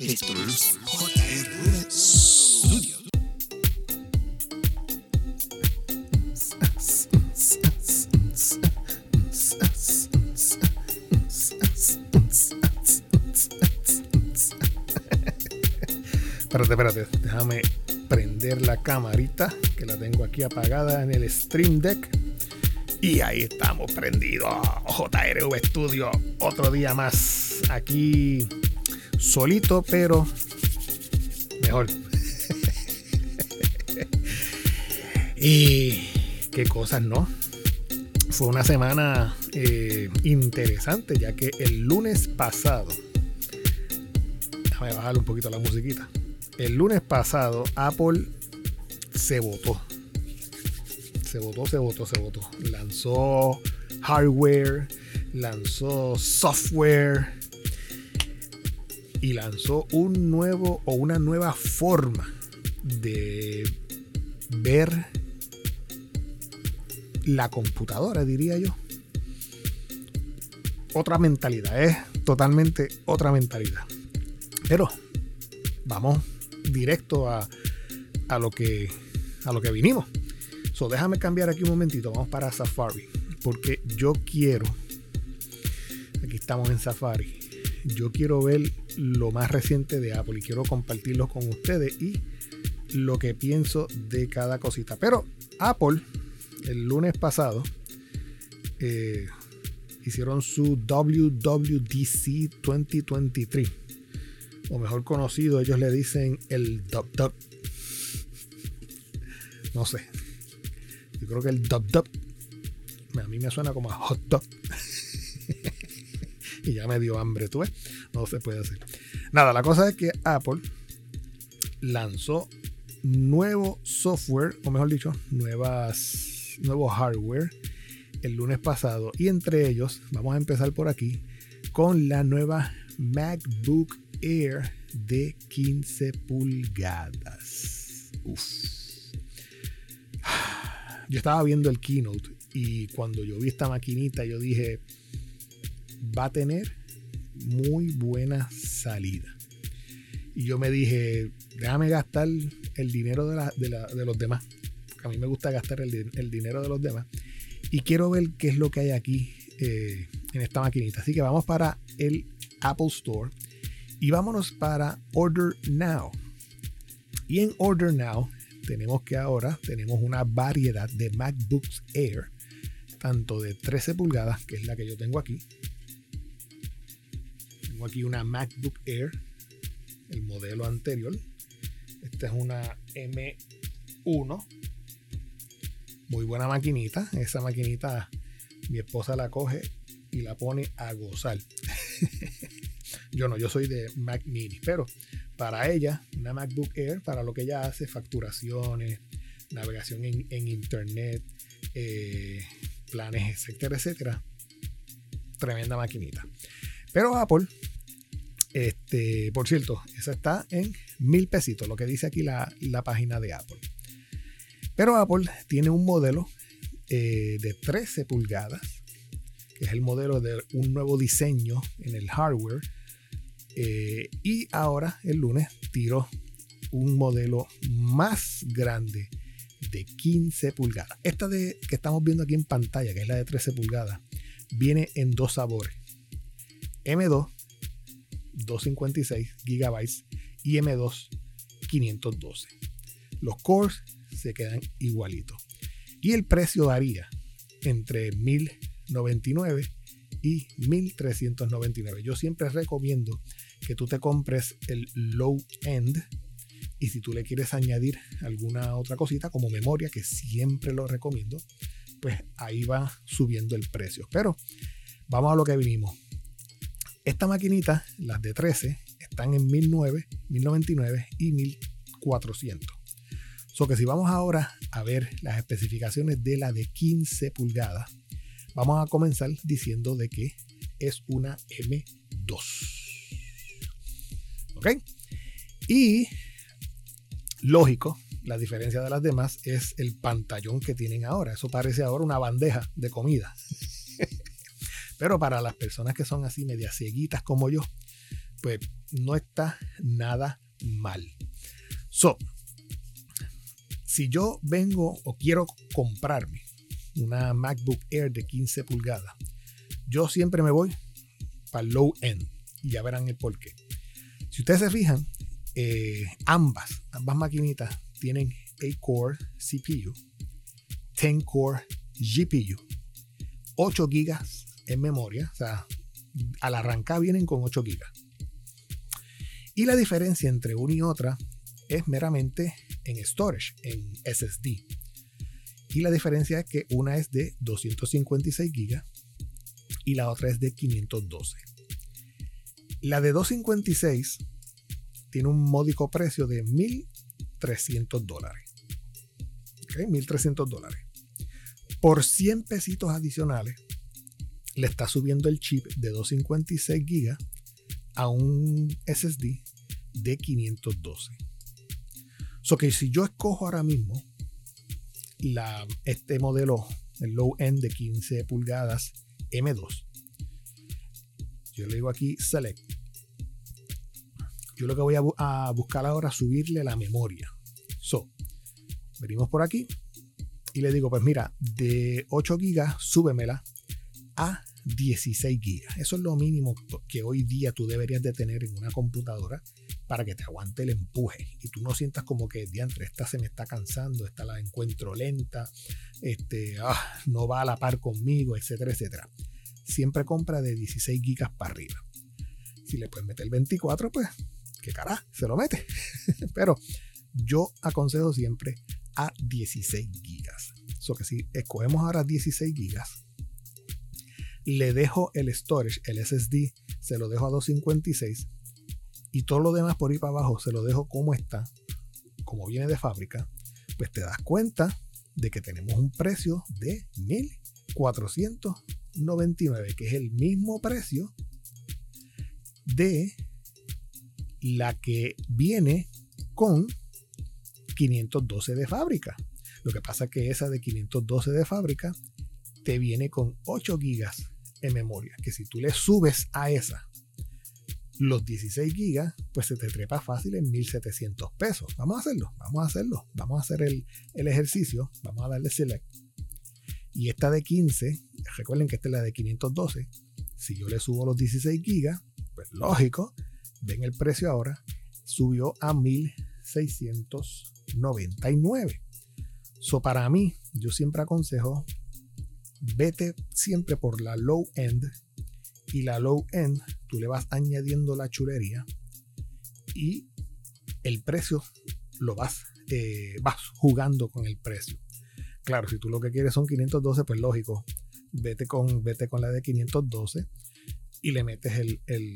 Esto es JR Studio. Espérate, espérate, déjame prender la camarita que la tengo aquí apagada en el Stream Deck. Y ahí estamos prendidos. JRV Studio, otro día más. Aquí solito, pero mejor. y qué cosas, ¿no? Fue una semana eh, interesante, ya que el lunes pasado. Déjame bajarle un poquito la musiquita. El lunes pasado, Apple se votó. Se votó, se votó, se votó. Lanzó hardware, lanzó software y lanzó un nuevo o una nueva forma de ver la computadora, diría yo. Otra mentalidad, es totalmente otra mentalidad. Pero vamos directo a, a, lo que a lo que vinimos. So, déjame cambiar aquí un momentito. Vamos para Safari. Porque yo quiero. Aquí estamos en Safari. Yo quiero ver lo más reciente de Apple y quiero compartirlo con ustedes y lo que pienso de cada cosita. Pero Apple, el lunes pasado, eh, hicieron su WWDC 2023 o mejor conocido, ellos le dicen el dub dub. No sé. Yo creo que el dub dub a mí me suena como a hot dog. y ya me dio hambre, tú ves. No se puede hacer. Nada, la cosa es que Apple lanzó nuevo software, o mejor dicho, nuevas, nuevo hardware el lunes pasado. Y entre ellos, vamos a empezar por aquí, con la nueva MacBook Air de 15 pulgadas. Yo estaba viendo el keynote y cuando yo vi esta maquinita yo dije, va a tener muy buena salida. Y yo me dije, déjame gastar el dinero de, los demás. a mí me gusta gastar el, dinero de los demás. Y quiero ver qué es lo que hay aquí eh, en esta maquinita. Así que vamos para el Apple Store y vámonos para Order Now. Y en Order Now tenemos que ahora tenemos una variedad de MacBooks Air, tanto de 13 pulgadas, que es la que yo tengo aquí. Tengo aquí una MacBook Air, el modelo anterior. Esta es una M1. Muy buena maquinita. Esa maquinita mi esposa la coge y la pone a gozar. Yo no, yo soy de Mac Mini, pero para ella, una MacBook Air, para lo que ella hace, facturaciones, navegación en, Internet, eh, planes, etcétera, etcétera. Tremenda maquinita. Pero Apple, este, por cierto, esa está en mil pesitos, lo que dice aquí la, página de Apple. Pero Apple tiene un modelo eh, de 13 pulgadas, que es el modelo de un nuevo diseño en el hardware eh, y ahora, el lunes, tiró un modelo más grande de 15 pulgadas. Esta de, que estamos viendo aquí en pantalla, que es la de 13 pulgadas, viene en dos sabores. M2, 256 GB y M2, 512. Los cores se quedan igualitos. Y el precio varía entre 1099 y 1399. Yo siempre recomiendo que tú te compres el low end y si tú le quieres añadir alguna otra cosita como memoria, que siempre lo recomiendo, pues ahí va subiendo el precio. Pero vamos a lo que vinimos. Esta maquinita, las de 13, están en 1009, 1099 y 1400. So que si vamos ahora a ver las especificaciones de la de 15 pulgadas, vamos a comenzar diciendo de que es una M2. ¿Ok? Y lógico, la diferencia de las demás es el pantallón que tienen ahora. Eso parece ahora una bandeja de comida. Pero para las personas que son así medias cieguitas como yo, pues no está nada mal. So, si yo vengo o quiero comprarme una MacBook Air de 15 pulgadas, yo siempre me voy para el low end y ya verán el porqué. Si ustedes se fijan, eh, ambas, ambas maquinitas tienen 8-core CPU, 10-core GPU, 8 GB en memoria, o sea, al arrancar vienen con 8 GB. Y la diferencia entre una y otra es meramente en storage, en SSD. Y la diferencia es que una es de 256 GB y la otra es de 512. La de 256 tiene un módico precio de 1.300 dólares. 1.300 dólares. Por 100 pesitos adicionales, le está subiendo el chip de 256 GB a un SSD de 512. So que si yo escojo ahora mismo la, este modelo, el low end de 15 pulgadas M2, yo le digo aquí select. Yo lo que voy a, a buscar ahora es subirle la memoria. So, venimos por aquí y le digo, pues mira, de 8 GB, súbemela a 16 GB. Eso es lo mínimo que hoy día tú deberías de tener en una computadora para que te aguante el empuje y tú no sientas como que diantre, esta se me está cansando, esta la encuentro lenta, este, ah, no va a la par conmigo, etcétera, etcétera. Siempre compra de 16 GB para arriba. Si le puedes meter 24, pues, qué cara, se lo mete. Pero yo aconsejo siempre a 16 GB. So que si escogemos ahora 16 GB, le dejo el storage, el SSD, se lo dejo a 256 y todo lo demás por ahí para abajo se lo dejo como está, como viene de fábrica, pues te das cuenta de que tenemos un precio de 1499, que es el mismo precio de la que viene con 512 de fábrica. Lo que pasa es que esa de 512 de fábrica te viene con 8 gigas en memoria, que si tú le subes a esa los 16 gigas, pues se te trepa fácil en 1700 pesos. Vamos a hacerlo, vamos a hacerlo, vamos a hacer el, el ejercicio, vamos a darle select. Y esta de 15, recuerden que esta es la de 512. Si yo le subo los 16 gigas, pues lógico, ven el precio ahora, subió a 1699. So para mí, yo siempre aconsejo, vete siempre por la low end y la low end tú le vas añadiendo la chulería y el precio lo vas, eh, vas jugando con el precio. Claro, si tú lo que quieres son 512, pues lógico, vete con, vete con la de 512 y le metes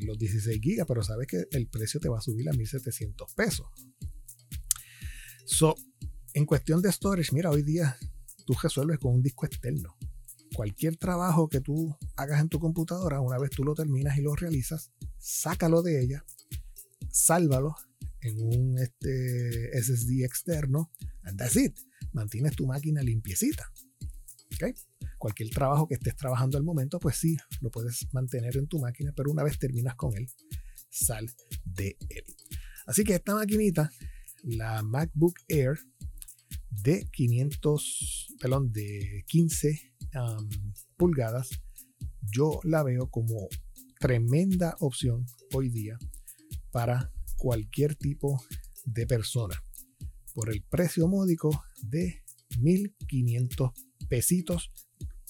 los 16 gigas, pero sabes que el precio te va a subir a 1700 pesos. So, en cuestión de storage, mira, hoy día tú resuelves con un disco externo cualquier trabajo que tú hagas en tu computadora, una vez tú lo terminas y lo realizas, sácalo de ella, sálvalo en un este, SSD externo, and that's it. Mantienes tu máquina limpiecita. ¿Okay? Cualquier trabajo que estés trabajando al momento, pues sí, lo puedes mantener en tu máquina, pero una vez terminas con él, sal de él. Así que esta maquinita, la MacBook Air de 500, perdón, de 15 pulgadas, yo la veo como tremenda opción hoy día para cualquier tipo de persona por el precio módico de 1500 pesitos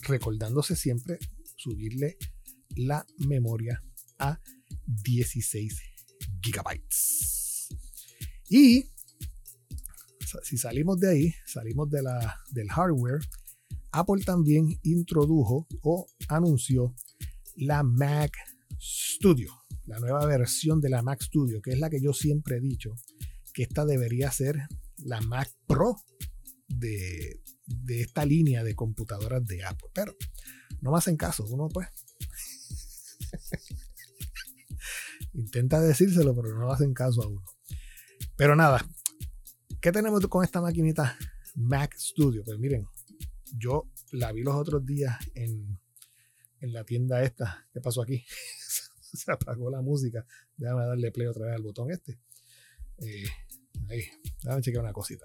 recordándose siempre subirle la memoria a 16 gigabytes. Y si salimos de ahí salimos del hardware Apple también introdujo o anunció la Mac Studio, la nueva versión de la Mac Studio, que es la que yo siempre he dicho que esta debería ser la Mac Pro de, esta línea de computadoras de Apple. Pero no me hacen caso, uno pues intenta decírselo, pero no hacen caso a uno. Pero nada, ¿qué tenemos con esta maquinita Mac Studio? Pues miren, yo la vi los otros días en, la tienda esta. ¿Qué pasó aquí? se apagó la música. Déjame darle play otra vez al botón este. Eh, ahí, déjame chequear una cosita.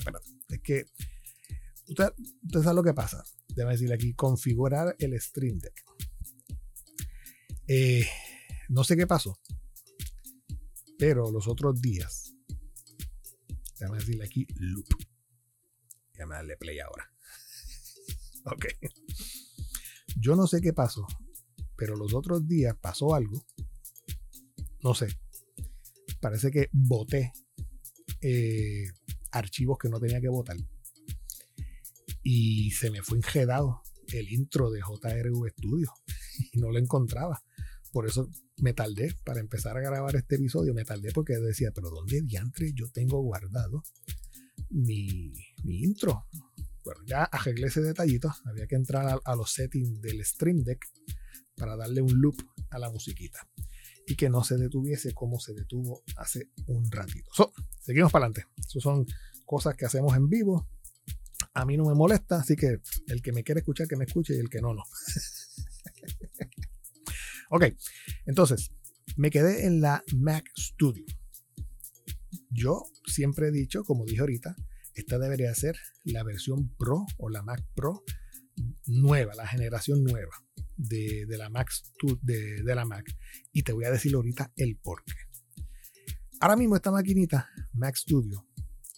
Es que usted, usted sabe lo que pasa. Déjame decirle aquí, configurar el Stream Deck. Eh, no sé qué pasó, pero los otros días, déjame decirle aquí loop. Déjame darle play ahora. ok. Yo no sé qué pasó, pero los otros días pasó algo. No sé. Parece que voté eh, archivos que no tenía que votar. Y se me fue enjedado el intro de JRV Studio. Y no lo encontraba. Por eso me tardé para empezar a grabar este episodio. Me tardé porque decía, pero ¿dónde diantre yo tengo guardado mi, mi intro? Bueno, ya arreglé ese detallito. Había que entrar a, los settings del Stream Deck para darle un loop a la musiquita y que no se detuviese como se detuvo hace un ratito. seguimos para adelante. Esas son cosas que hacemos en vivo. A mí no me molesta, así que el que me quiere escuchar, que me escuche y el que no, no. ok, entonces, me quedé en la Mac Studio. Yo siempre he dicho, como dije ahorita, esta debería ser la versión Pro o la Mac Pro nueva, la generación nueva de, la, Mac, de, de la Mac. Y te voy a decir ahorita el por qué. Ahora mismo esta maquinita, Mac Studio,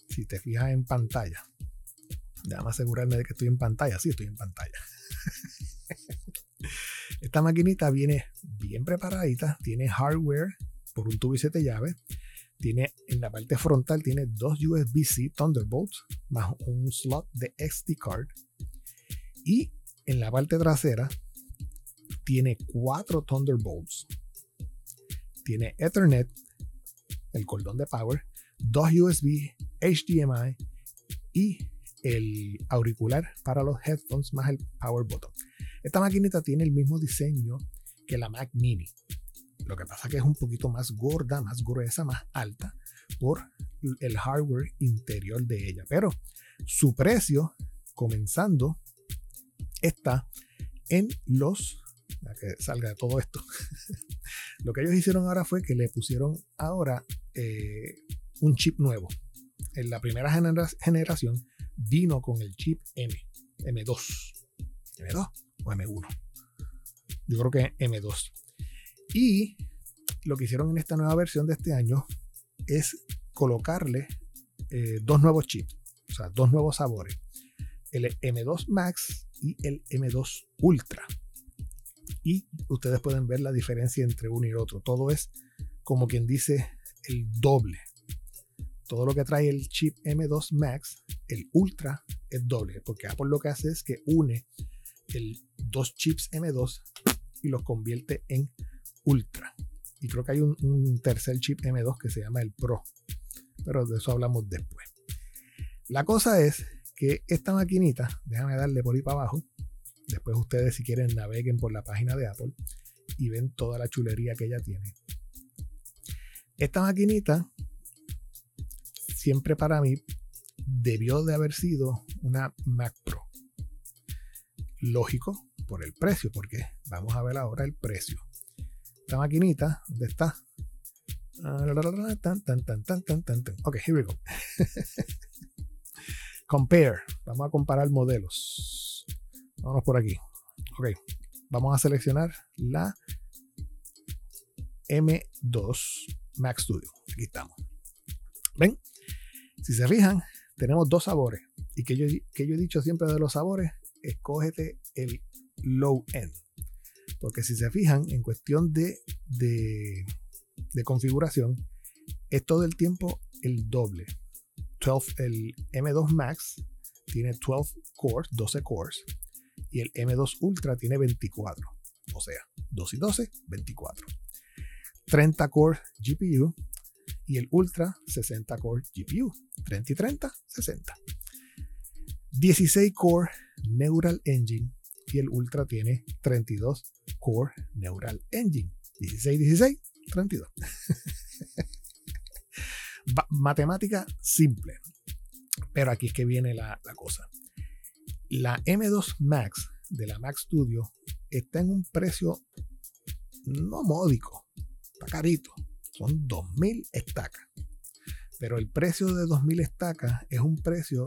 si te fijas en pantalla, déjame asegurarme de que estoy en pantalla. Sí, estoy en pantalla. esta maquinita viene bien preparadita, tiene hardware por un tubo y siete llaves, tiene en la parte frontal tiene dos USB-C Thunderbolts más un slot de SD card. Y en la parte trasera tiene cuatro Thunderbolts. Tiene Ethernet, el cordón de power, dos USB, HDMI y el auricular para los headphones más el power button. Esta maquinita tiene el mismo diseño que la Mac Mini. Lo que pasa es que es un poquito más gorda, más gruesa, más alta por el hardware interior de ella. Pero su precio, comenzando, está en los... A que salga de todo esto. Lo que ellos hicieron ahora fue que le pusieron ahora eh, un chip nuevo. En la primera generación vino con el chip M, M2. ¿M2 o M1? Yo creo que M2. Y lo que hicieron en esta nueva versión de este año es colocarle eh, dos nuevos chips, o sea, dos nuevos sabores. El M2 Max y el M2 Ultra. Y ustedes pueden ver la diferencia entre uno y otro. Todo es como quien dice el doble. Todo lo que trae el chip M2 Max, el Ultra es doble, porque Apple lo que hace es que une el dos chips M2 y los convierte en Ultra. Y creo que hay un, tercer chip M2 que se llama el Pro. Pero de eso hablamos después. La cosa es que esta maquinita, déjame darle por ahí para abajo. Después ustedes si quieren naveguen por la página de Apple y ven toda la chulería que ella tiene. Esta maquinita siempre para mí debió de haber sido una Mac Pro. Lógico por el precio, porque vamos a ver ahora el precio esta maquinita, ¿dónde está? Ok, here we go. Compare. Vamos a comparar modelos. Vámonos por aquí. Ok. Vamos a seleccionar la M2 Mac Studio. Aquí estamos. ¿Ven? Si se fijan, tenemos dos sabores. Y que yo, que yo he dicho siempre de los sabores, escógete el low end. Porque si se fijan, en cuestión de, de, configuración, es todo el tiempo el doble. 12, el M2 Max tiene 12 cores, 12 cores, y el M2 Ultra tiene 24. O sea, 2 y 12, 24. 30 core GPU y el Ultra 60 core GPU. 30 y 30, 60. 16 core Neural Engine y el Ultra tiene 32 Core Neural Engine. 16, 16, 32. Matemática simple. Pero aquí es que viene la, la cosa. La M2 Max de la Mac Studio está en un precio no módico, Está carito. Son 2.000 estacas. Pero el precio de 2.000 estacas es un precio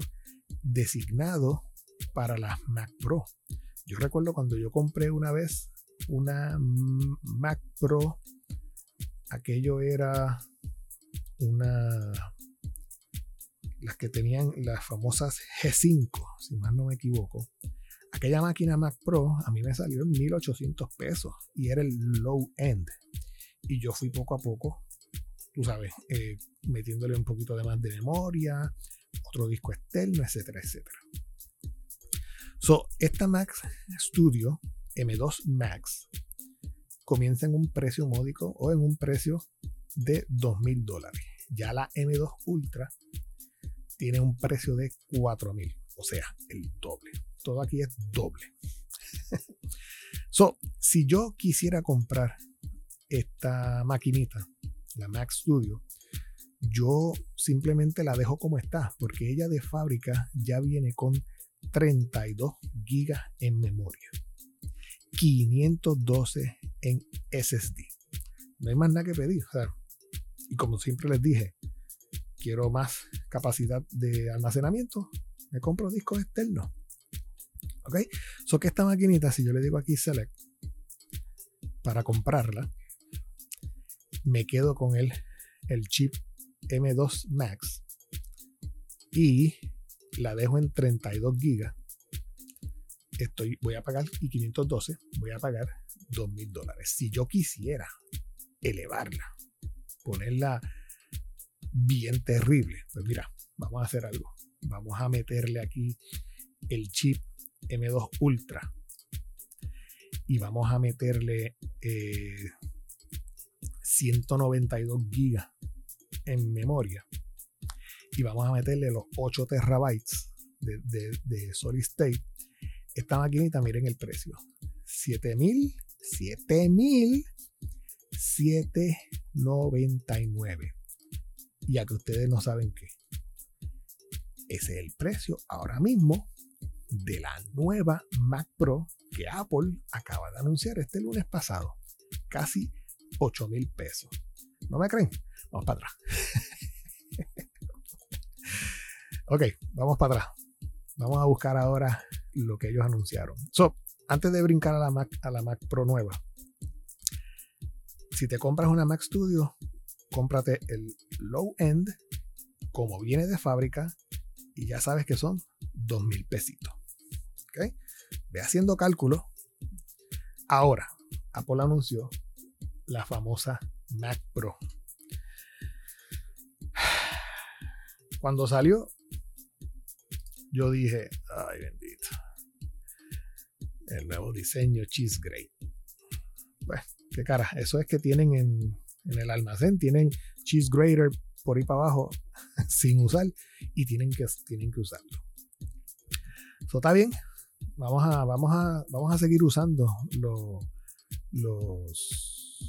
designado para las Mac Pro. Yo recuerdo cuando yo compré una vez una Mac Pro, aquello era una las que tenían las famosas G5, si más no me equivoco. Aquella máquina Mac Pro a mí me salió en 1800 pesos y era el low end. Y yo fui poco a poco, tú sabes, eh, metiéndole un poquito de más de memoria, otro disco externo, etcétera, etcétera. So, esta Mac Studio M2 Max comienza en un precio módico o en un precio de 2.000 dólares. Ya la M2 Ultra tiene un precio de 4.000, o sea, el doble. Todo aquí es doble. so, si yo quisiera comprar esta maquinita, la Mac Studio, yo simplemente la dejo como está, porque ella de fábrica ya viene con 32 gigas en memoria, 512 en SSD. No hay más nada que pedir. y como siempre les dije, quiero más capacidad de almacenamiento, me compro discos externos. ¿Ok? So que esta maquinita, si yo le digo aquí select para comprarla, me quedo con el, el chip M2 Max y la dejo en 32 gigas. Estoy, voy a pagar y 512, voy a pagar 2.000 dólares. Si yo quisiera elevarla, ponerla bien terrible, pues mira, vamos a hacer algo. Vamos a meterle aquí el chip M2 Ultra y vamos a meterle 192 eh, gigas en memoria y vamos a meterle los 8 terabytes de, de, solid state esta maquinita miren el precio 7000 7000 799 ya que ustedes no saben qué ese es el precio ahora mismo de la nueva Mac Pro que Apple acaba de anunciar este lunes pasado casi 8 mil pesos. ¿no me creen? vamos para atrás Ok, vamos para atrás. Vamos a buscar ahora lo que ellos anunciaron. So, antes de brincar a la Mac, a la Mac Pro nueva, si te compras una Mac Studio, cómprate el low end como viene de fábrica y ya sabes que son dos mil pesitos. ¿Ok? Ve haciendo cálculo. Ahora, Apple anunció la famosa Mac Pro. Cuando salió, yo dije, ay bendito, el nuevo diseño Cheese Grade. Pues, qué cara, eso es que tienen en, el almacén, tienen Cheese Grater por ahí para abajo sin usar y tienen que, tienen que usarlo. Eso está bien. Vamos a, vamos a, vamos a seguir usando los, los,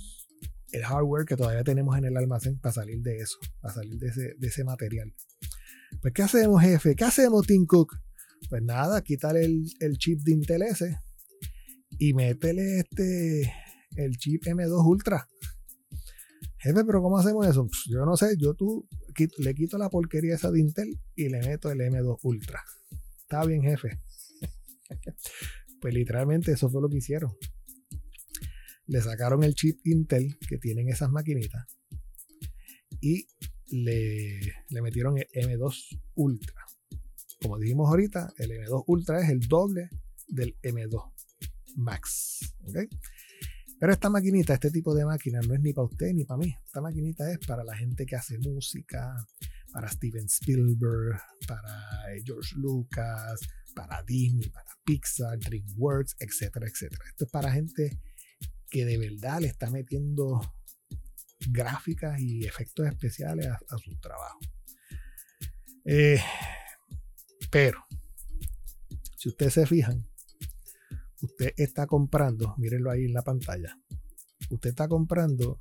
el hardware que todavía tenemos en el almacén para salir de eso, para salir de ese, de ese material. Pues, ¿qué hacemos, jefe? ¿Qué hacemos, Tim Cook? Pues nada, quitarle el, chip de Intel S y métele este, el chip M2 Ultra. Jefe, pero ¿cómo hacemos eso? Pues, yo no sé, yo tú le quito la porquería esa de Intel y le meto el M2 Ultra. Está bien, jefe. pues literalmente eso fue lo que hicieron. Le sacaron el chip Intel que tienen esas maquinitas y le, metieron el M2 Ultra. Como dijimos ahorita, el M2 Ultra es el doble del M2 Max. Pero esta maquinita, este tipo de máquina, no es ni para usted ni para mí. Esta maquinita es para la gente que hace música, para Steven Spielberg, para George Lucas, para Disney, para Pixar, DreamWorks, etcétera, etcétera. Esto es para gente que de verdad le está metiendo gráficas y efectos especiales a, su trabajo. Eh, pero, si ustedes se fijan, usted está comprando, mírenlo ahí en la pantalla, usted está comprando,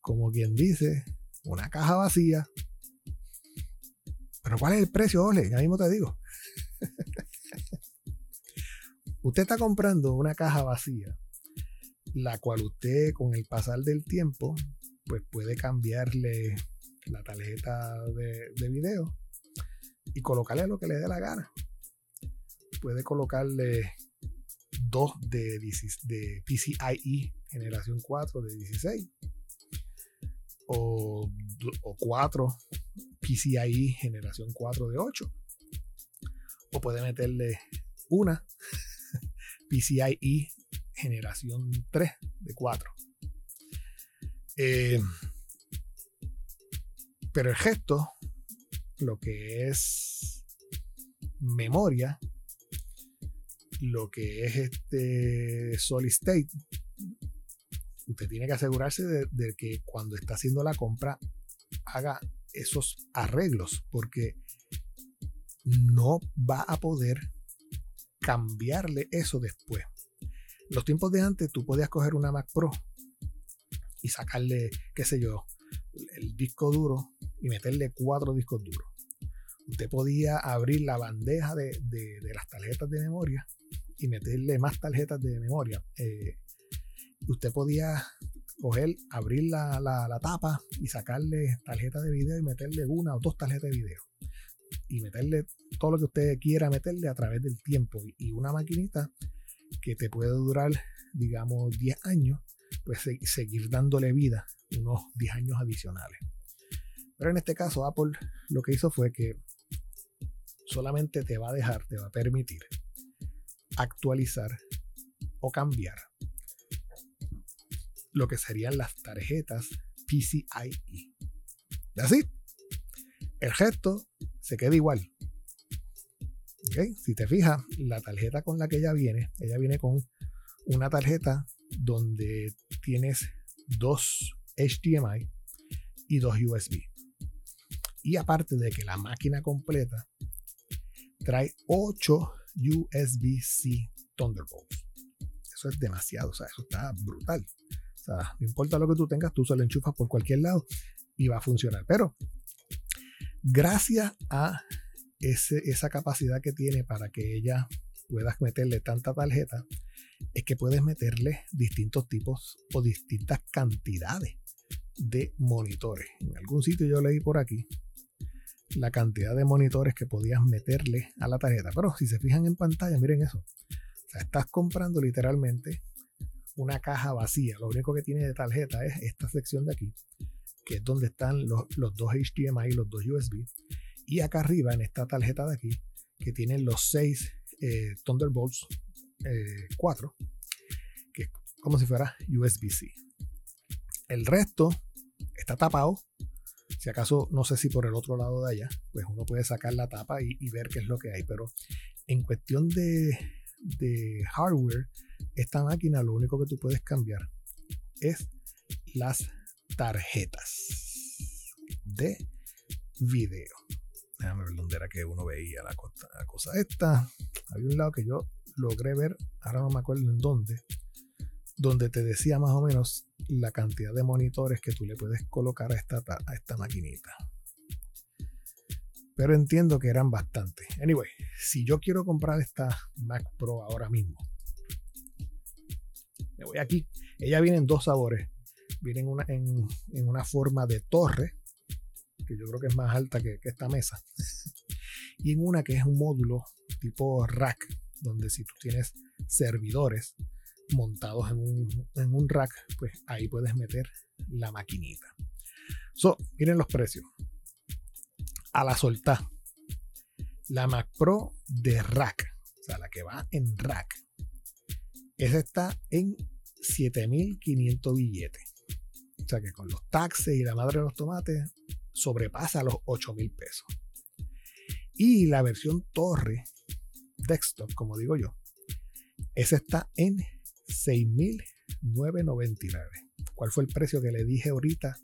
como quien dice, una caja vacía. Pero ¿cuál es el precio, Ole? Ya mismo te digo. usted está comprando una caja vacía la cual usted con el pasar del tiempo, pues puede cambiarle la tarjeta de, de video y colocarle lo que le dé la gana. Puede colocarle dos de, de PCIe generación 4 de 16 o, o 4 PCIe generación 4 de 8 o puede meterle una PCIe generación 3 de 4 eh, pero el gesto lo que es memoria lo que es este solid state, usted tiene que asegurarse de, que cuando está haciendo la compra haga esos arreglos, porque no va a poder cambiarle eso después. Los tiempos de antes tú podías coger una Mac Pro y sacarle, qué sé yo, el disco duro y meterle cuatro discos duros. Usted podía abrir la bandeja de las tarjetas de memoria y meterle más tarjetas de memoria. Eh, usted podía coger, abrir la, tapa y sacarle tarjetas de video y meterle una o dos tarjetas de video. Y meterle todo lo que usted quiera meterle a través del tiempo. Y, una maquinita que te puede durar, digamos, 10 años, pues seguir dándole vida unos 10 años adicionales. Pero en este caso, Apple lo que hizo fue que solamente te va a dejar, te va a permitir actualizar o cambiar lo que serían las tarjetas PCIe. Así, el gesto se queda igual. Si te fijas, la tarjeta con la que ella viene, ella viene con una tarjeta donde tienes dos HDMI y dos USB. Y aparte de que la máquina completa trae 8 USB-C Thunderbolt. Eso es demasiado, o sea, eso está brutal. O sea, no importa lo que tú tengas, tú se lo enchufas por cualquier lado y va a funcionar. Pero gracias a esa capacidad que tiene para que ella pueda meterle tanta tarjeta, es que puedes meterle distintos tipos o distintas cantidades de monitores. En algún sitio yo leí por aquí la cantidad de monitores que podías meterle a la tarjeta. Pero si se fijan en pantalla, miren eso. O sea, estás comprando literalmente una caja vacía. Lo único que tiene de tarjeta es esta sección de aquí, que es donde están los, dos HDMI y los dos USB. Y acá arriba, en esta tarjeta de aquí, que tiene los seis eh, Thunderbolts 4, eh, que es como si fuera USB-C. El resto está tapado si acaso, no sé si por el otro lado de allá, pues uno puede sacar la tapa y, ver qué es lo que hay. Pero en cuestión de, hardware, esta máquina lo único que tú puedes cambiar es las tarjetas de video. Déjame ver dónde era que uno veía la cosa, esta. Había un lado que yo logré ver, ahora no me acuerdo en dónde, donde te decía más o menos la cantidad de monitores que tú le puedes colocar a esta, a esta maquinita. Pero entiendo que eran bastantes. Anyway, si yo quiero comprar esta Mac Pro ahora mismo, me voy aquí. Ella viene en dos sabores. Viene en en, una forma de torre, yo creo que es más alta que, esta mesa. y en una que es un módulo tipo rack, donde si tú tienes servidores, montados en un, rack, pues ahí puedes meter la maquinita. So, miren los precios. A la solta. La Mac Pro de rack, o sea, la que va en rack. Esa está en 7500 billetes. O sea que con los taxes y la madre de los tomates sobrepasa los 8000 pesos. Y la versión torre desktop, como digo yo, esa está en 6.999. ¿Cuál fue el precio que le dije ahorita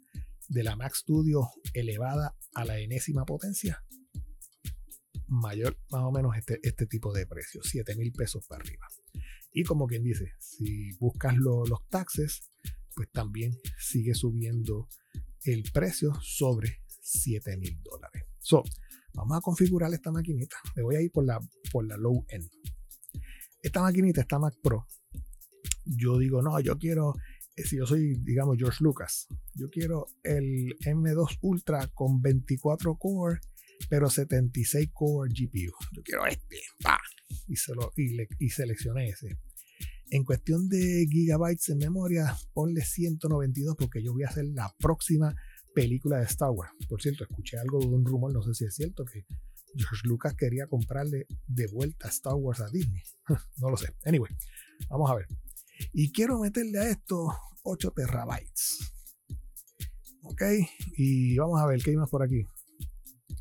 de la Mac Studio elevada a la enésima potencia? Mayor, más o menos este, este tipo de precio, 7.000 pesos para arriba. Y como quien dice, si buscas los taxes, pues también sigue subiendo el precio sobre 7.000 dólares. So, vamos a configurar esta maquinita. Me voy a ir por la, por la low end. Esta maquinita, esta Mac Pro, yo digo, no, yo quiero, eh, si yo soy, digamos, George Lucas, yo quiero el M2 Ultra con 24 core, pero 76 core GPU. Yo quiero este, Y, se y, le, y seleccioné ese. En cuestión de gigabytes en memoria, ponle 192 porque yo voy a hacer la próxima película de Star Wars. Por cierto, escuché algo de un rumor, no sé si es cierto, que George Lucas quería comprarle de vuelta Star Wars a Disney. no lo sé. Anyway, vamos a ver. Y quiero meterle a esto 8 terabytes. Ok, y vamos a ver qué hay más por aquí.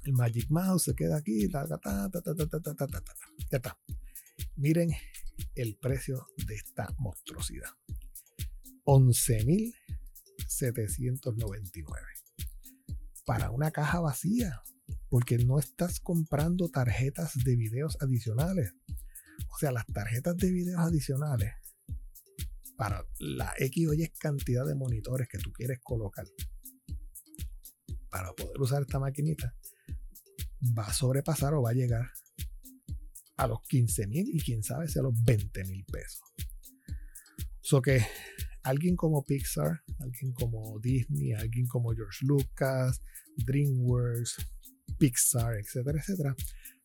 El Magic Mouse se queda aquí. ya está. Miren el precio de esta monstruosidad. 11.799 para una caja vacía, porque no estás comprando tarjetas de videos adicionales. O sea, las tarjetas de videos adicionales para la X o Y cantidad de monitores que tú quieres colocar para poder usar esta maquinita va a sobrepasar o va a llegar a los 15 mil y quién sabe si a los 20 mil pesos. So que alguien como Pixar, alguien como Disney, alguien como George Lucas, DreamWorks, Pixar, etcétera, etcétera,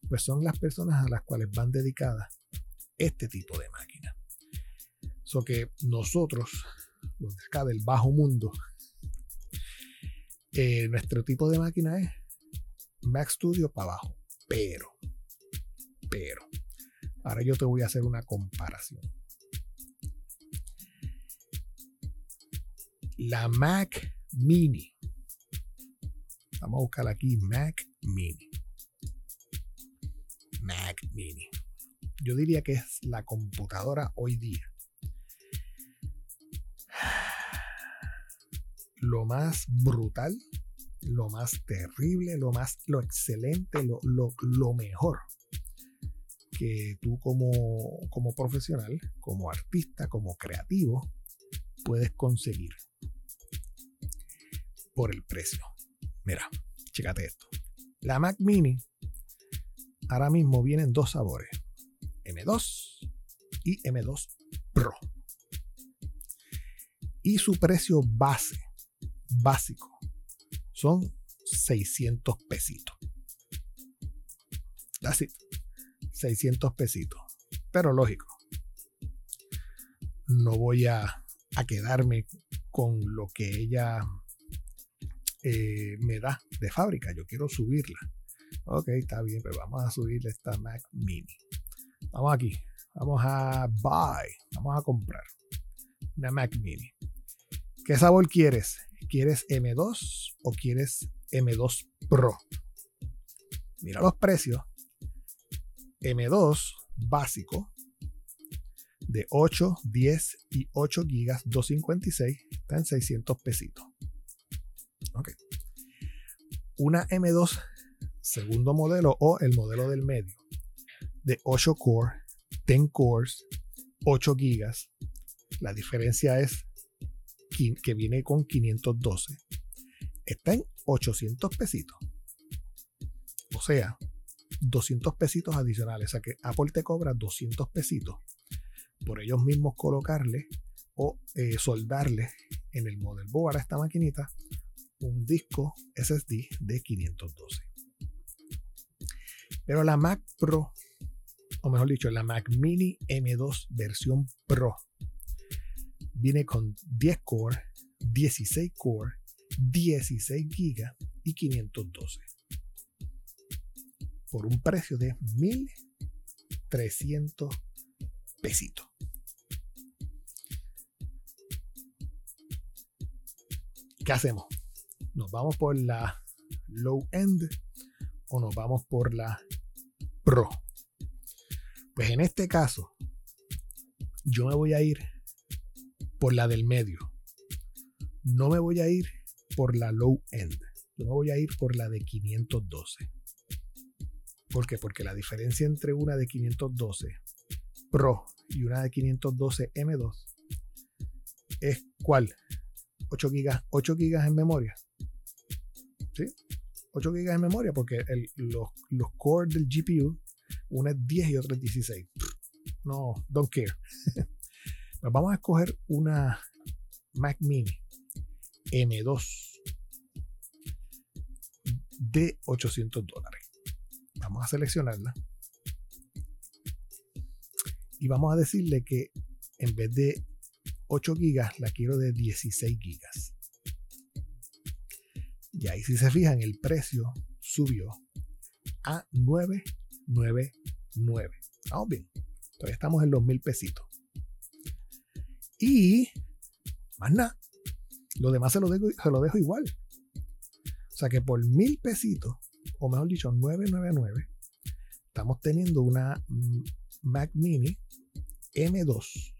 pues son las personas a las cuales van dedicadas este tipo de máquinas. So que nosotros, los de acá del bajo mundo, eh, nuestro tipo de máquina es Mac Studio para abajo. Pero, pero, ahora yo te voy a hacer una comparación. La Mac Mini. Vamos a buscar aquí Mac Mini. Mac Mini. Yo diría que es la computadora hoy día. Lo más brutal, lo más terrible, lo más, lo excelente, lo, lo, mejor que tú como, como profesional, como artista, como creativo, puedes conseguir por el precio. Mira, chécate esto. La Mac Mini ahora mismo vienen dos sabores, M2 y M2 Pro. Y su precio base, básico, son 600 pesitos. Así, 600 pesitos. Pero lógico, no voy a quedarme con lo que ella eh, me da de fábrica. Yo quiero subirla. Ok, está bien, pero vamos a subirle esta Mac Mini. Vamos aquí. Vamos a buy. Vamos a comprar una Mac Mini. ¿Qué sabor quieres? ¿Quieres M2 o quieres M2 Pro? Mira los precios. M2 básico de 8, 10 y 8 gigas 256 está en 600 pesitos. Una M2 segundo modelo o el modelo del medio de 8 core, 10 cores, 8 gigas. La diferencia es que viene con 512. Está en 800 pesitos. O sea, 200 pesitos adicionales. O sea que Apple te cobra 200 pesitos por ellos mismos colocarle o eh, soldarle en el model board a esta maquinita un disco SSD de 512. Pero la Mac Pro, o mejor dicho, la Mac Mini M2 versión Pro, viene con 10 core, 16 core, 16 GB y 512. Por un precio de 1300 pesitos. ¿Qué hacemos? ¿Nos vamos por la low end o nos vamos por la pro? Pues en este caso, yo me voy a ir por la del medio. No me voy a ir por la low end. Yo me voy a ir por la de 512. ¿Por qué? Porque la diferencia entre una de 512 Pro y una de 512 M2 es cuál? 8 GB 8 gigas en memoria. 8 GB de memoria porque los, los cores del GPU, uno es 10 y otro es 16. No, don't care. Pues vamos a escoger una Mac Mini M2 de 800 dólares. Vamos a seleccionarla. Y vamos a decirle que en vez de 8 gigas, la quiero de 16 gigas. Ahí si se fijan, el precio subió a 999. Vamos bien. Todavía estamos en los mil pesitos. Y más nada. Lo demás se lo, dejo, se lo dejo igual. O sea que por mil pesitos, o mejor dicho, 999, estamos teniendo una Mac Mini M2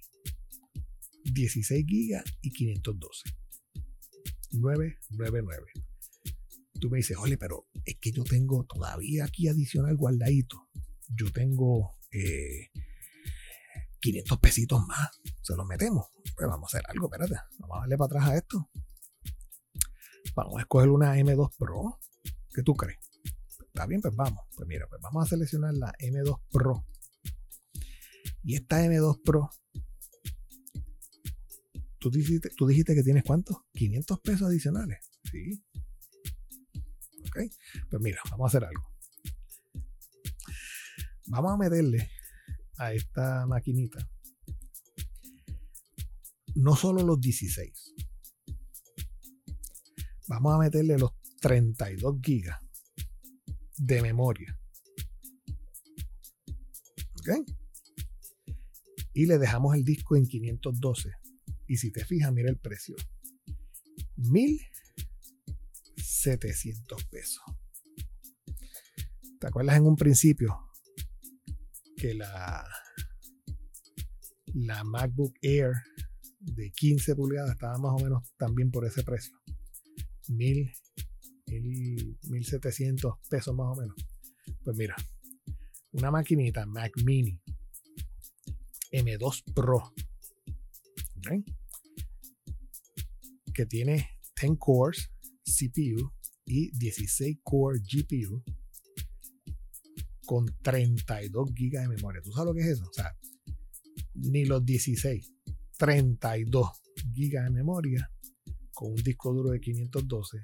16 GB y 512. 999. Tú me dices, oye, pero es que yo tengo todavía aquí adicional guardadito. Yo tengo 500 eh, pesitos más. Se los metemos. Pues vamos a hacer algo, espérate. Vamos a darle para atrás a esto. Vamos a escoger una M2 Pro. ¿Qué tú crees? Está bien, pues vamos. Pues mira, pues vamos a seleccionar la M2 Pro. Y esta M2 Pro ¿Tú dijiste, tú dijiste que tienes cuánto? 500 pesos adicionales. Sí. Ok. Pues mira, vamos a hacer algo. Vamos a meterle a esta maquinita no solo los 16. Vamos a meterle los 32 gigas de memoria. ¿Ok? Y le dejamos el disco en 512 y si te fijas, mira el precio. 1700 pesos. ¿Te acuerdas en un principio que la, la MacBook Air de 15 pulgadas estaba más o menos también por ese precio? 1000, 1700 pesos más o menos. Pues mira, una maquinita Mac Mini M2 Pro. que tiene 10 cores CPU y 16 core GPU con 32 GB de memoria. ¿Tú sabes lo que es eso? O sea, ni los 16, 32 GB de memoria con un disco duro de 512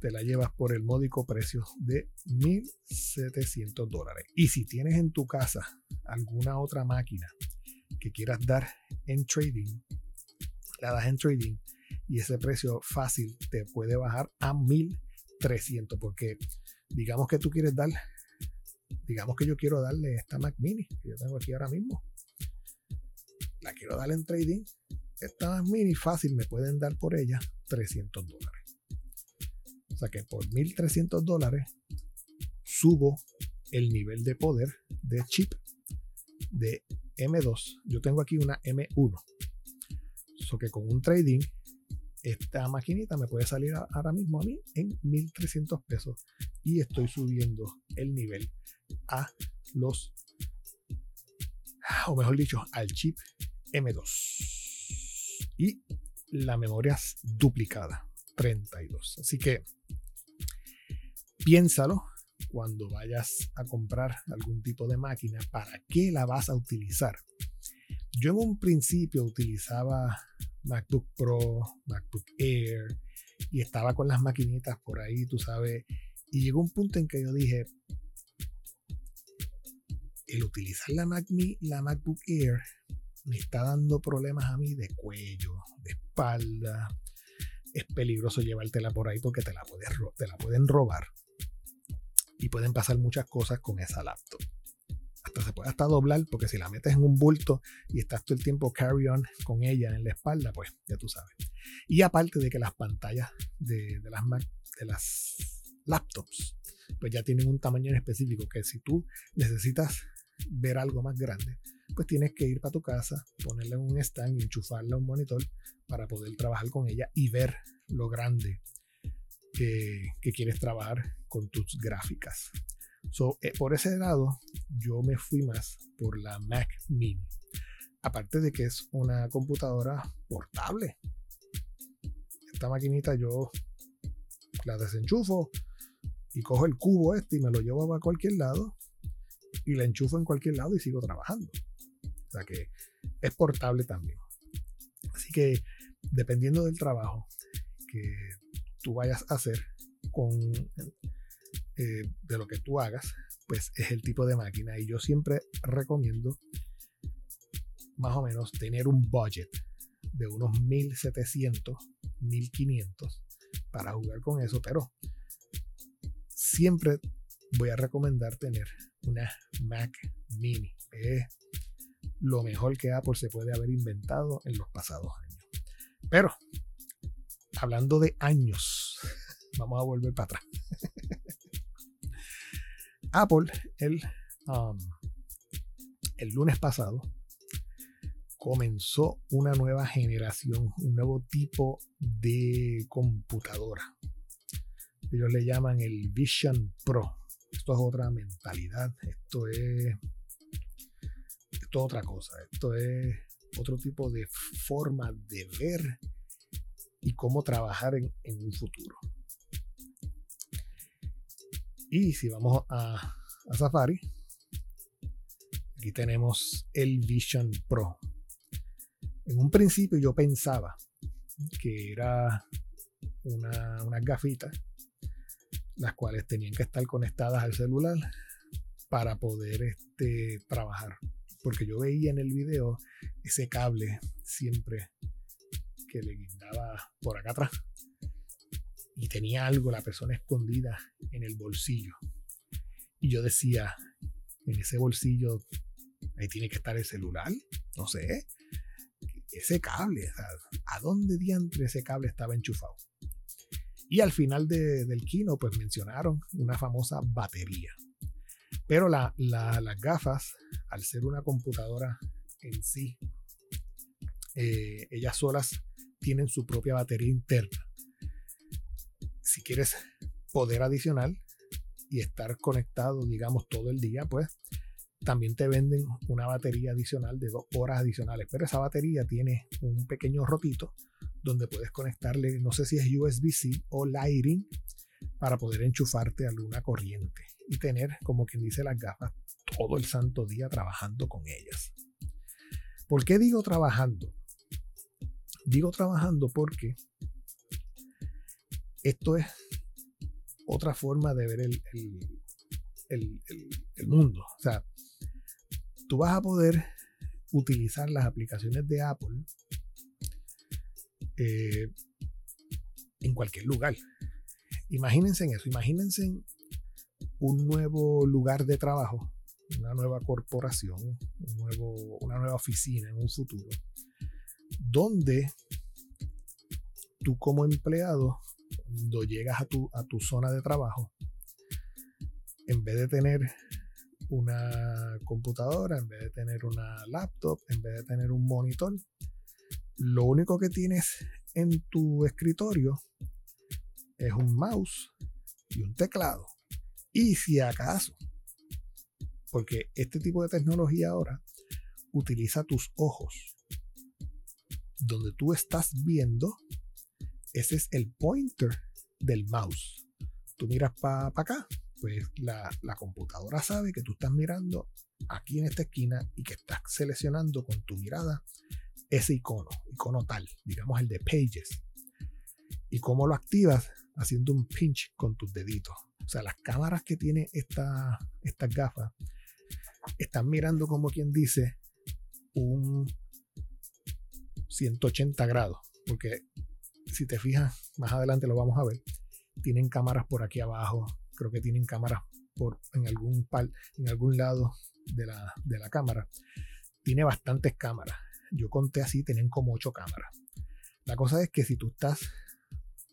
te la llevas por el módico precio de 1.700 dólares. Y si tienes en tu casa alguna otra máquina que quieras dar en trading, la das en trading y ese precio fácil te puede bajar a 1300 porque digamos que tú quieres dar digamos que yo quiero darle esta Mac Mini que yo tengo aquí ahora mismo. La quiero darle en trading esta Mac Mini fácil me pueden dar por ella 300 dólares. O sea que por 1300 dólares subo el nivel de poder de chip de M2 yo tengo aquí una M1 so que con un trading esta maquinita me puede salir ahora mismo a mí en 1300 pesos y estoy subiendo el nivel a los o mejor dicho al chip M2 y la memoria es duplicada 32 así que piénsalo cuando vayas a comprar algún tipo de máquina para qué la vas a utilizar yo en un principio utilizaba MacBook Pro, MacBook Air, y estaba con las maquinitas por ahí, tú sabes, y llegó un punto en que yo dije, el utilizar la, Mac, la MacBook Air me está dando problemas a mí de cuello, de espalda, es peligroso llevártela por ahí porque te la, puedes, te la pueden robar y pueden pasar muchas cosas con esa laptop se puede hasta doblar, porque si la metes en un bulto y estás todo el tiempo carry on con ella en la espalda, pues ya tú sabes. Y aparte de que las pantallas de, las, de las laptops, pues ya tienen un tamaño en específico, que si tú necesitas ver algo más grande, pues tienes que ir para tu casa, ponerle un stand y enchufarla a un monitor para poder trabajar con ella y ver lo grande que quieres trabajar con tus gráficas. So, eh, por ese lado, yo me fui más por la Mac Mini. Aparte de que es una computadora portable. Esta maquinita yo la desenchufo y cojo el cubo este y me lo llevo a cualquier lado y la enchufo en cualquier lado y sigo trabajando. O sea que es portable también. Así que dependiendo del trabajo que tú vayas a hacer con eh, de lo que tú hagas, pues es el tipo de máquina. Y yo siempre recomiendo más o menos tener un budget de unos 1700, 1500 para jugar con eso, pero siempre voy a recomendar tener una Mac Mini. Es lo mejor que Apple se puede haber inventado en los pasados años. Pero, hablando de años, vamos a volver para atrás. Apple, el, um, el lunes pasado, comenzó una nueva generación, un nuevo tipo de computadora. Ellos le llaman el Vision Pro. Esto es otra mentalidad, esto es, esto es otra cosa, esto es otro tipo de forma de ver y cómo trabajar en, en un futuro. Y si vamos a, Safari, aquí tenemos el Vision Pro en un principio yo pensaba que era una, unas gafitas, las cuales tenían que estar conectadas al celular para poder este, trabajar. Porque yo veía en el video ese cable siempre que le guindaba por acá atrás. Y tenía algo, la persona escondida en el bolsillo. Y yo decía, en ese bolsillo, ahí tiene que estar el celular. No sé ese cable, ¿a dónde diantre ese cable estaba enchufado? Y al final del kino, pues mencionaron una famosa batería. Pero las gafas, al ser una computadora en sí, eh, ellas solas tienen su propia batería interna. Si quieres poder adicional y estar conectado, digamos, todo el día, pues también te venden una batería adicional de dos horas adicionales, pero esa batería tiene un pequeño rotito donde puedes conectarle, no sé si es USB-C o Lighting, para poder enchufarte a alguna corriente y tener, como quien dice, las gafas todo el santo día trabajando con ellas. ¿Por qué digo trabajando? Digo trabajando porque esto es otra forma de ver el, el, mundo. O sea, tú vas a poder utilizar las aplicaciones de Apple eh, en cualquier lugar. Imagínense en eso, imagínense un nuevo lugar de trabajo, una nueva corporación, un nuevo, una nueva oficina en un futuro, donde tú como empleado, cuando llegas a tu, a tu zona de trabajo, en vez de tener una computadora, en vez de tener una laptop, en vez de tener un monitor, lo único que tienes en tu escritorio es un mouse y un teclado. Y si acaso, porque este tipo de tecnología ahora utiliza tus ojos. Donde tú estás viendo, ese es el pointer del mouse. Tú miras para acá, pues la, computadora sabe que tú estás mirando aquí en esta esquina y que estás seleccionando con tu mirada ese icono, icono tal, digamos el de Pages. ¿Y cómo lo activas? Haciendo un pinch con tus deditos. O sea, las cámaras que tiene esta, estas gafas están mirando como quien dice un 180 grados. Porque si te fijas, más adelante lo vamos a ver, tienen cámaras por aquí abajo, creo que tienen cámaras por, en, algún pal, en algún lado de la, de la cámara. Tiene bastantes cámaras. Yo conté así, tienen como ocho cámaras. La cosa es que si tú estás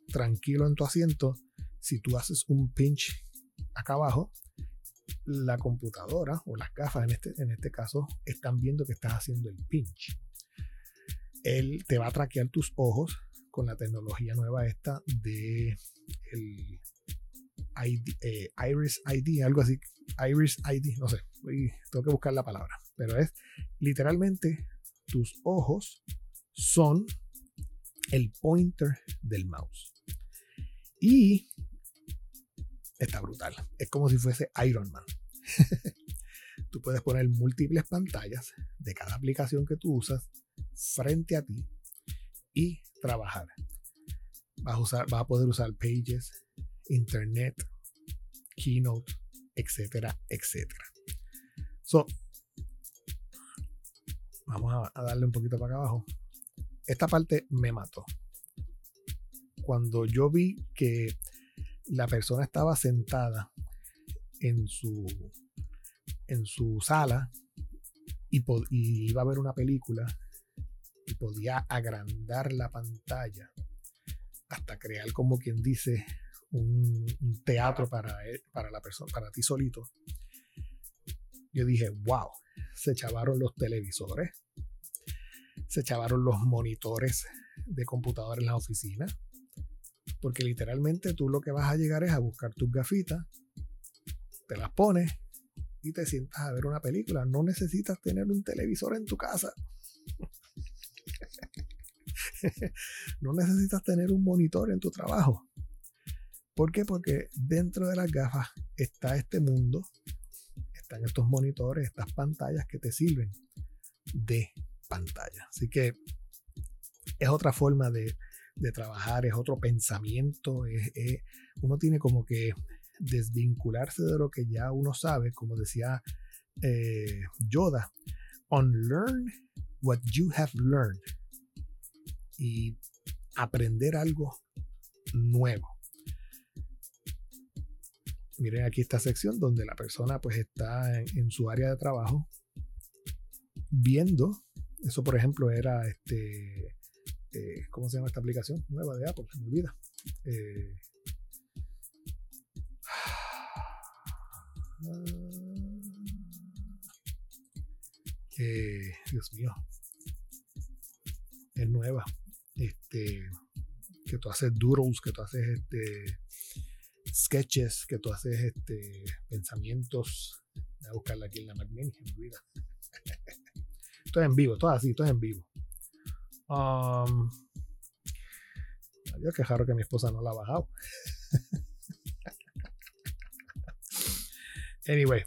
tranquilo en tu asiento, si tú haces un pinch acá abajo, la computadora o las gafas en este, en este caso están viendo que estás haciendo el pinch. Él te va a traquear tus ojos con la tecnología nueva esta de el eh, Iris ID, algo así, Iris ID, no sé, tengo que buscar la palabra, pero es literalmente tus ojos son el pointer del mouse. Y está brutal, es como si fuese Iron Man. Tú puedes poner múltiples pantallas, de cada aplicación que tú usas frente a ti y trabajar. Vas a, usar, vas a poder usar Pages, Internet, Keynote, etcétera, etcétera. So, vamos a, darle un poquito para acá abajo. Esta parte me mató. Cuando yo vi que la persona estaba sentada en su, en su sala y, iba a ver una película y podía agrandar la pantalla hasta crear como quien dice un, teatro para, para la persona, para ti solito. Yo dije, wow, se chavaron los televisores, se chavaron los monitores de computador en la oficina, porque literalmente tú lo que vas a llegar es a buscar tus gafitas, te las pones y te sientas a ver una película. No necesitas tener un televisor en tu casa. no necesitas tener un monitor en tu trabajo. ¿Por qué? Porque dentro de las gafas está este mundo, están estos monitores, estas pantallas que te sirven de pantalla. Así que es otra forma de, trabajar, es otro pensamiento, uno tiene como que desvincularse de lo que ya uno sabe, como decía eh, Yoda, unlearn what you have learned y aprender algo nuevo. Miren aquí esta sección donde la persona pues está en, su área de trabajo viendo, eso por ejemplo era este, eh, ¿cómo se llama esta aplicación nueva de Apple? Se me olvida. Eh, eh, Dios mío, es nueva. Este, que tú haces doodles, que tú haces este, sketches, que tú haces este, pensamientos. Voy a buscarla aquí en la Mini, en vida. esto es en vivo, todo así, esto es en vivo. Um, que raro que mi esposa no la ha bajado. anyway,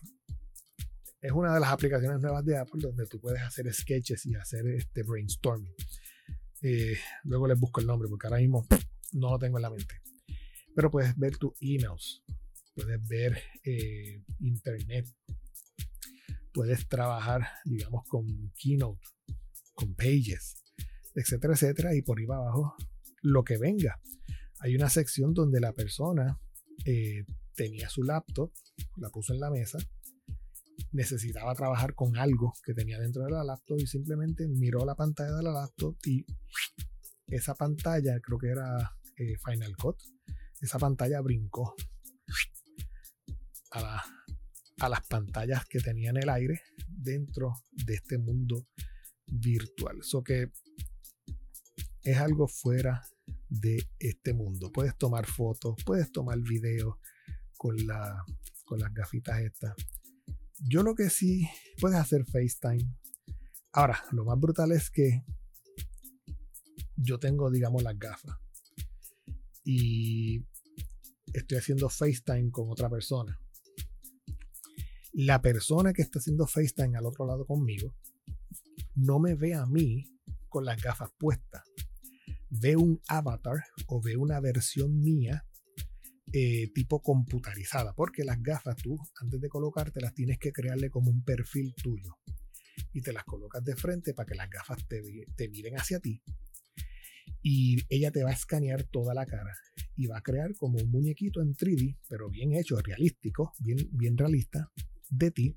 es una de las aplicaciones nuevas de Apple donde tú puedes hacer sketches y hacer este brainstorming. Eh, luego les busco el nombre porque ahora mismo no lo tengo en la mente. Pero puedes ver tus emails, puedes ver eh, internet, puedes trabajar, digamos, con Keynote, con Pages, etcétera, etcétera, y por ahí abajo lo que venga. Hay una sección donde la persona eh, tenía su laptop, la puso en la mesa, necesitaba trabajar con algo que tenía dentro de la laptop y simplemente miró la pantalla de la laptop y esa pantalla, creo que era eh, Final Cut, esa pantalla brincó a, las pantallas que tenía en el aire dentro de este mundo virtual. Eso que es algo fuera de este mundo. Puedes tomar fotos, puedes tomar videos con las gafitas estas yo lo que sí puedes hacer FaceTime. Ahora, lo más brutal es que yo tengo, digamos, las gafas y estoy haciendo FaceTime con otra persona. La persona que está haciendo FaceTime al otro lado conmigo no me ve a mí con las gafas puestas. Ve un avatar o ve una versión mía eh, tipo computarizada, porque las gafas tú, antes de colocártelas, tienes que crearle como un perfil tuyo. Y te las colocas de frente para que las gafas te, te miren hacia ti. Y ella te va a escanear toda la cara y va a crear como un muñequito en 3D, pero bien hecho, realístico, bien, bien realista, de ti,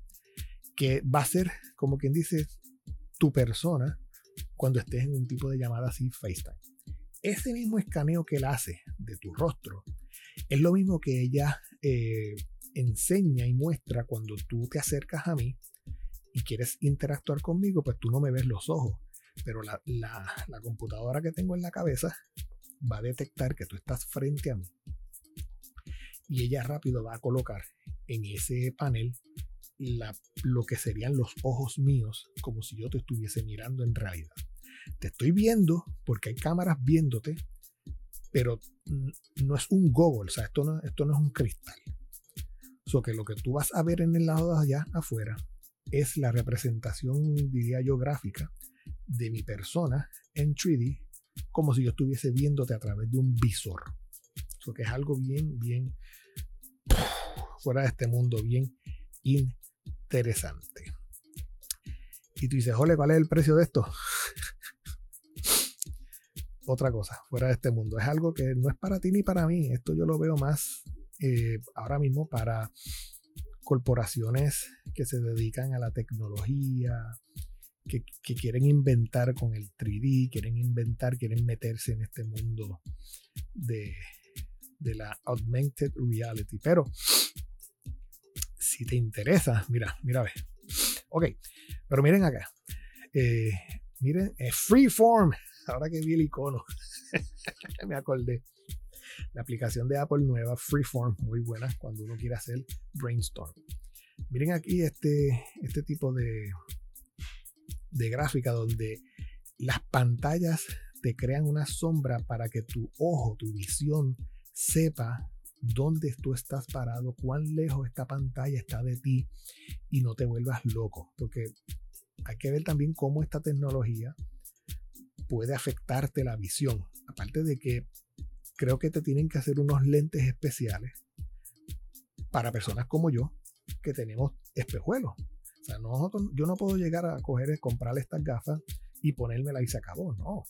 que va a ser, como quien dice, tu persona cuando estés en un tipo de llamada así FaceTime. Ese mismo escaneo que él hace de tu rostro es lo mismo que ella eh, enseña y muestra cuando tú te acercas a mí y quieres interactuar conmigo, pues tú no me ves los ojos, pero la, computadora que tengo en la cabeza va a detectar que tú estás frente a mí y ella rápido va a colocar en ese panel lo que serían los ojos míos, como si yo te estuviese mirando en realidad. Te estoy viendo porque hay cámaras viéndote, pero no es un goggle, o sea, esto no, esto no es un cristal. O que lo que tú vas a ver en el lado de allá afuera es la representación, diría yo, gráfica de mi persona en 3D, como si yo estuviese viéndote a través de un visor. Eso que es algo bien, bien fuera de este mundo, bien interesante. Y tú dices, jole, ¿cuál es el precio de esto? Otra cosa, fuera de este mundo. Es algo que no es para ti ni para mí. Esto yo lo veo más eh, ahora mismo para corporaciones que se dedican a la tecnología, que, quieren inventar con el 3D, quieren inventar, quieren meterse en este mundo de, de la augmented reality. Pero si te interesa, mira, mira, ve. Ok, pero miren acá. Eh, miren, es Freeform. Ahora que vi el icono, me acordé. La aplicación de Apple nueva, Freeform, muy buena cuando uno quiere hacer brainstorm. Miren aquí este, este tipo de, de gráfica donde las pantallas te crean una sombra para que tu ojo, tu visión, sepa dónde tú estás parado, cuán lejos esta pantalla está de ti y no te vuelvas loco. Porque hay que ver también cómo esta tecnología puede afectarte la visión. Aparte de que creo que te tienen que hacer unos lentes especiales para personas como yo que tenemos espejuelos. O sea, yo no puedo llegar a coger, comprar estas gafas y ponérmela y se acabó. No.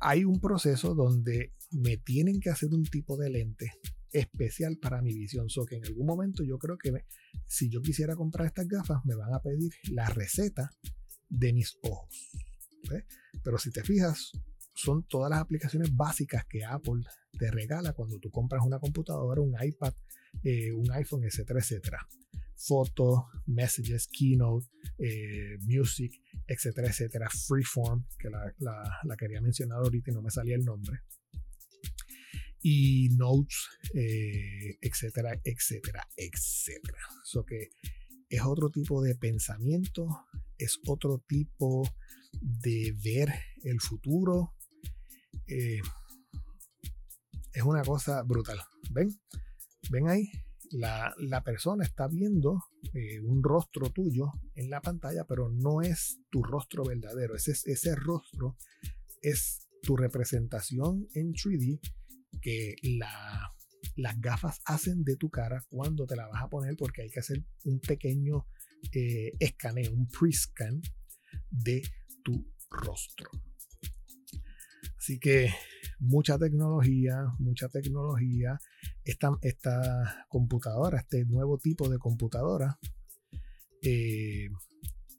Hay un proceso donde me tienen que hacer un tipo de lente especial para mi visión. So que en algún momento yo creo que si yo quisiera comprar estas gafas, me van a pedir la receta de mis ojos. Pero si te fijas, son todas las aplicaciones básicas que Apple te regala cuando tú compras una computadora, un iPad, eh, un iPhone, etcétera, etcétera. Fotos, messages, keynote, eh, music, etcétera, etcétera. Freeform, que la, quería mencionar ahorita y no me salía el nombre y notes, eh, etcétera, etcétera, etcétera. So que es otro tipo de pensamiento, es otro tipo de ver el futuro. Eh, es una cosa brutal. ¿Ven? ¿Ven ahí? La, persona está viendo eh, un rostro tuyo en la pantalla, pero no es tu rostro verdadero. Ese, ese rostro es tu representación en 3D que las gafas hacen de tu cara cuando te la vas a poner porque hay que hacer un pequeño eh, escaneo, un pre-scan de tu rostro. Así que mucha tecnología, mucha tecnología. Esta, esta computadora, este nuevo tipo de computadora, eh,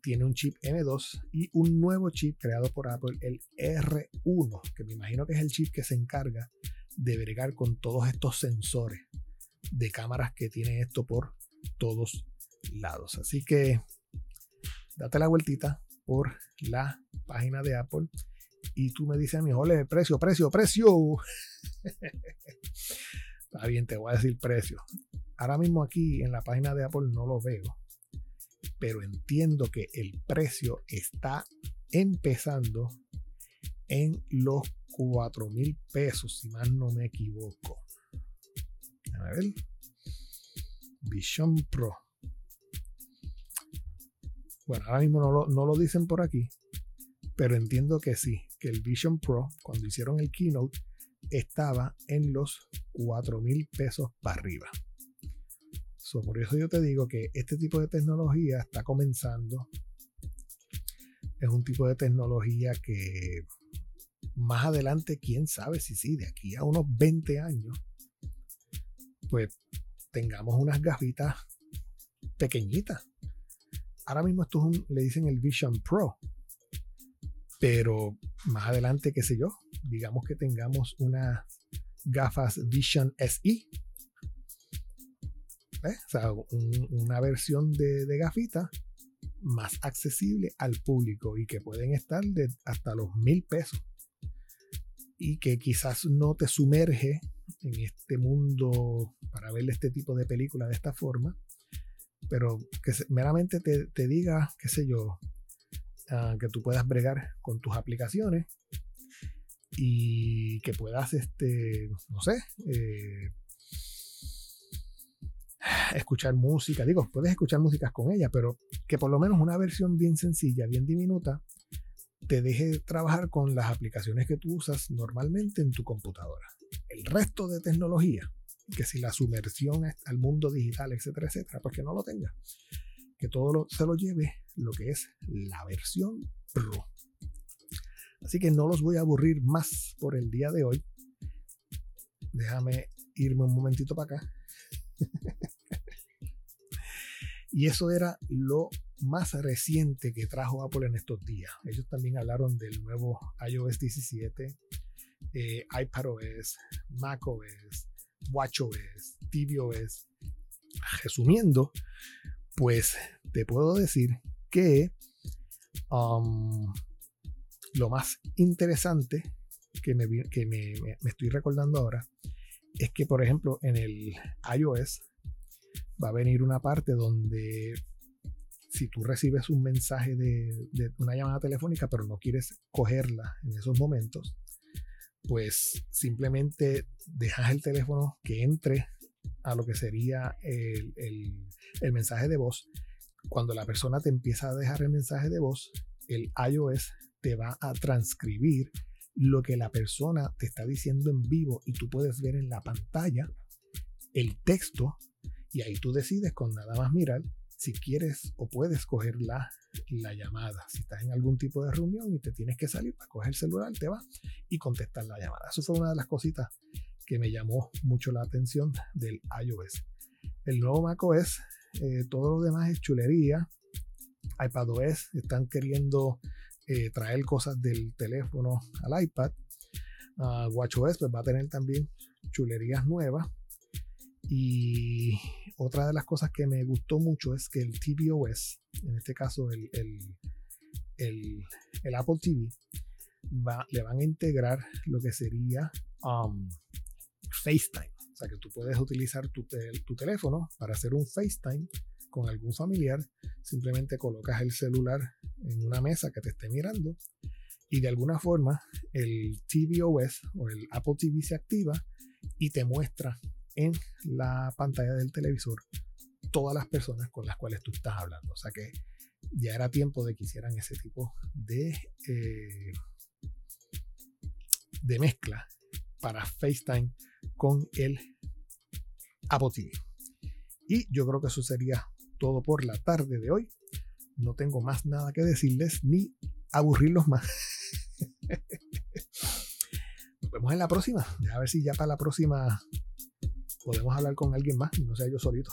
tiene un chip M2 y un nuevo chip creado por Apple, el R1, que me imagino que es el chip que se encarga de bregar con todos estos sensores de cámaras que tiene esto por todos lados. Así que date la vueltita por la página de Apple y tú me dices a mí, ole, precio, precio, precio. Está bien, te voy a decir precio. Ahora mismo aquí en la página de Apple no lo veo, pero entiendo que el precio está empezando en los 4 mil pesos, si más no me equivoco. A ver. Vision Pro. Bueno, ahora mismo no lo, dicen por aquí, pero entiendo que sí, que el Vision Pro, cuando hicieron el keynote, estaba en los 4 mil pesos para arriba. por eso yo te digo que este tipo de tecnología está comenzando. Es un tipo de tecnología que más adelante, quién sabe si sí, de aquí a unos 20 años, pues tengamos unas gafitas pequeñitas. Ahora mismo esto le dicen el Vision Pro, pero más adelante, qué sé yo, digamos que tengamos unas gafas Vision SE. O sea, una versión de, de gafita más accesible al público y que pueden estar de hasta los mil pesos. Y que quizás no te sumerge en este mundo para ver este tipo de película de esta forma, pero que meramente te, diga, qué sé yo, ah, que tú puedas bregar con tus aplicaciones y que puedas, este, no sé, eh, escuchar música. Digo, puedes escuchar músicas con ella, pero que por lo menos una versión bien sencilla, bien diminuta, te deje trabajar con las aplicaciones que tú usas normalmente en tu computadora. El resto de tecnología, que si la sumersión al mundo digital, etcétera, etcétera, pues que no lo tenga. Que todo se lo lleve lo que es la versión Pro. Así que no los voy a aburrir más por el día de hoy. Déjame irme un momentito para acá. y eso era lo más reciente que trajo Apple en estos días. Ellos también hablaron del nuevo iOS 17, eh, iPadOS, macOS, watchOS, tvOS. Resumiendo, pues te puedo decir que um, lo más interesante que, me, que me, estoy recordando ahora es que, por ejemplo, en el iOS va a venir una parte donde si tú recibes un mensaje de, una llamada telefónica, pero no quieres cogerla en esos momentos, pues simplemente dejas el teléfono que entre a lo que sería el, el, mensaje de voz. Cuando la persona te empieza a dejar el mensaje de voz, el iOS te va a transcribir lo que la persona te está diciendo en vivo y tú puedes ver en la pantalla el texto y ahí tú decides con nada más mirar si quieres o puedes coger la, la llamada. Si estás en algún tipo de reunión y te tienes que salir para coger el celular, te va y contestar la llamada. Eso fue una de las cositas que me llamó mucho la atención del iOS. El nuevo macOS, eh, todo lo demás es chulería. iPadOS están queriendo eh, traer cosas del teléfono al iPad. Uh, WatchOS pues, va a tener también chulerías nuevas. Y otra de las cosas que me gustó mucho es que el tvOS, en este caso el, el, Apple TV, va, le van a integrar lo que sería um, FaceTime. O sea que tú puedes utilizar tu, tu teléfono para hacer un FaceTime con algún familiar, simplemente colocas el celular en una mesa que te esté mirando y de alguna forma el tvOS o el Apple TV se activa y te muestra en la pantalla del televisor todas las personas con las cuales tú estás hablando. O sea que ya era tiempo de que hicieran ese tipo de, eh, de mezcla para FaceTime con el Apple TV. Y yo creo que eso sería todo por la tarde de hoy. No tengo más nada que decirles ni aburrirlos más. Nos vemos en la próxima. A ver si ya para la próxima podemos hablar con alguien más no sea yo solito.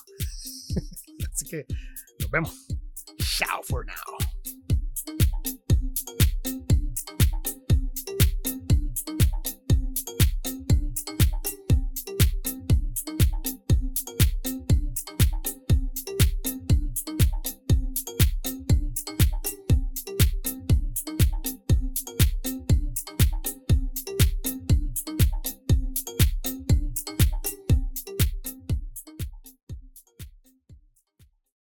Así que nos vemos. Ciao for now.